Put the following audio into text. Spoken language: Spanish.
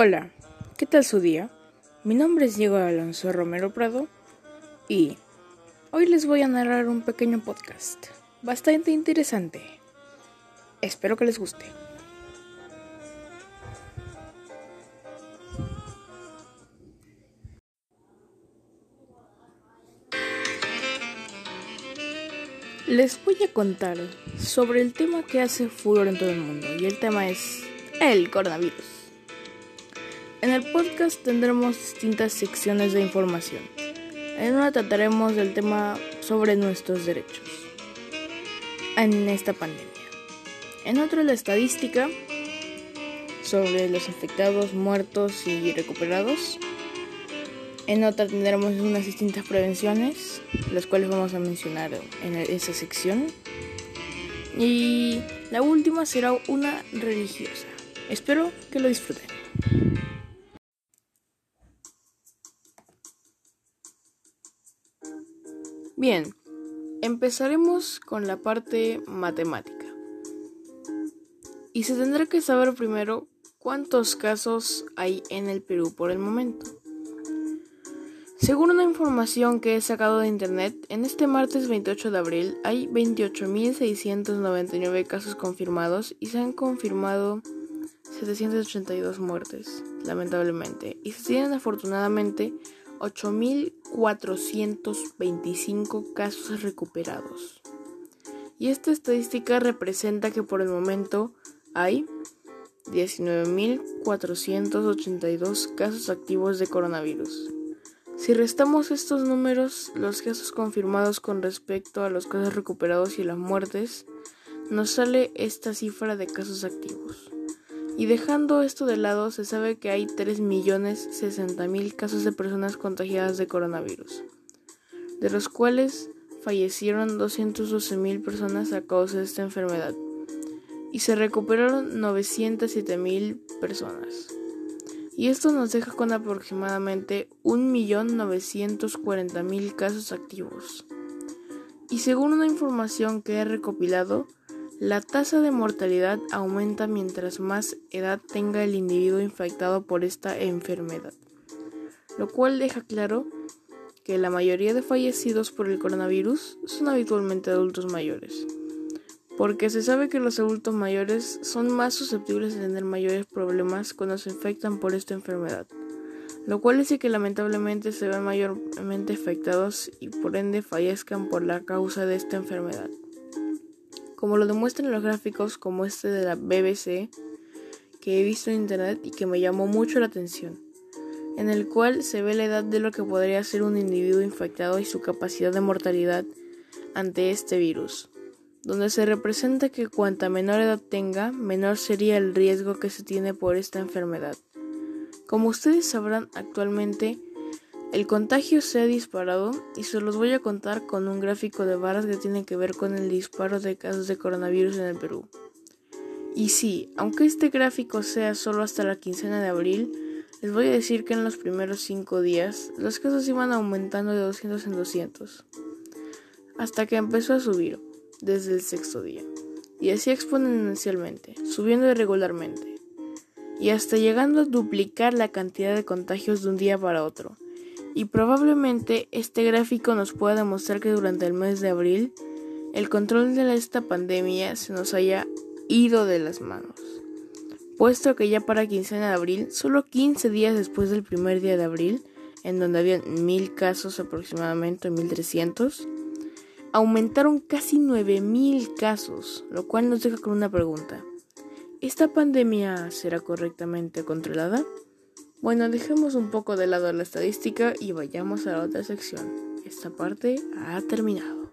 Hola, ¿qué tal su día? Mi nombre es Diego Alonso Romero Prado y hoy les voy a narrar un pequeño podcast bastante interesante. Espero que les guste. Les voy a contar sobre el tema que hace furor en todo el mundo y el tema es el coronavirus. En el podcast tendremos distintas secciones de información. En una trataremos del tema sobre nuestros derechos en esta pandemia. En otra la estadística sobre los infectados, muertos y recuperados. En otra tendremos unas distintas prevenciones, las cuales vamos a mencionar en esa sección. Y la última será una religiosa. Espero que lo disfruten. Bien, empezaremos con la parte matemática. Y se tendrá que saber primero cuántos casos hay en el Perú por el momento. Según una información que he sacado de internet, en este martes 28 de abril hay 28.699 casos confirmados y se han confirmado 782 muertes, lamentablemente, y se tienen afortunadamente 8.425 casos recuperados. Y esta estadística representa que por el momento hay 19.482 casos activos de coronavirus. Si restamos estos números, los casos confirmados con respecto a los casos recuperados y las muertes, nos sale esta cifra de casos activos. Y dejando esto de lado, se sabe que hay 3.060.000 casos de personas contagiadas de coronavirus, de los cuales fallecieron 212.000 personas a causa de esta enfermedad y se recuperaron 907.000 personas. Y esto nos deja con aproximadamente 1.940.000 casos activos. Y según una información que he recopilado, la tasa de mortalidad aumenta mientras más edad tenga el individuo infectado por esta enfermedad, lo cual deja claro que la mayoría de fallecidos por el coronavirus son habitualmente adultos mayores, porque se sabe que los adultos mayores son más susceptibles de tener mayores problemas cuando se infectan por esta enfermedad, lo cual hace que lamentablemente se vean mayormente afectados y por ende fallezcan por la causa de esta enfermedad como lo demuestran los gráficos como este de la BBC que he visto en internet y que me llamó mucho la atención, en el cual se ve la edad de lo que podría ser un individuo infectado y su capacidad de mortalidad ante este virus, donde se representa que cuanta menor edad tenga, menor sería el riesgo que se tiene por esta enfermedad. Como ustedes sabrán actualmente, el contagio se ha disparado y se los voy a contar con un gráfico de barras que tiene que ver con el disparo de casos de coronavirus en el Perú. Y sí, aunque este gráfico sea solo hasta la quincena de abril, les voy a decir que en los primeros 5 días los casos iban aumentando de 200 en 200, hasta que empezó a subir desde el sexto día, y así exponencialmente, subiendo irregularmente, y hasta llegando a duplicar la cantidad de contagios de un día para otro y probablemente este gráfico nos pueda demostrar que durante el mes de abril el control de esta pandemia se nos haya ido de las manos, puesto que ya para quincena de abril, solo 15 días después del primer día de abril, en donde habían mil casos aproximadamente, 1300, aumentaron casi 9000 casos, lo cual nos deja con una pregunta. ¿Esta pandemia será correctamente controlada? Bueno, dejemos un poco de lado la estadística y vayamos a la otra sección. Esta parte ha terminado.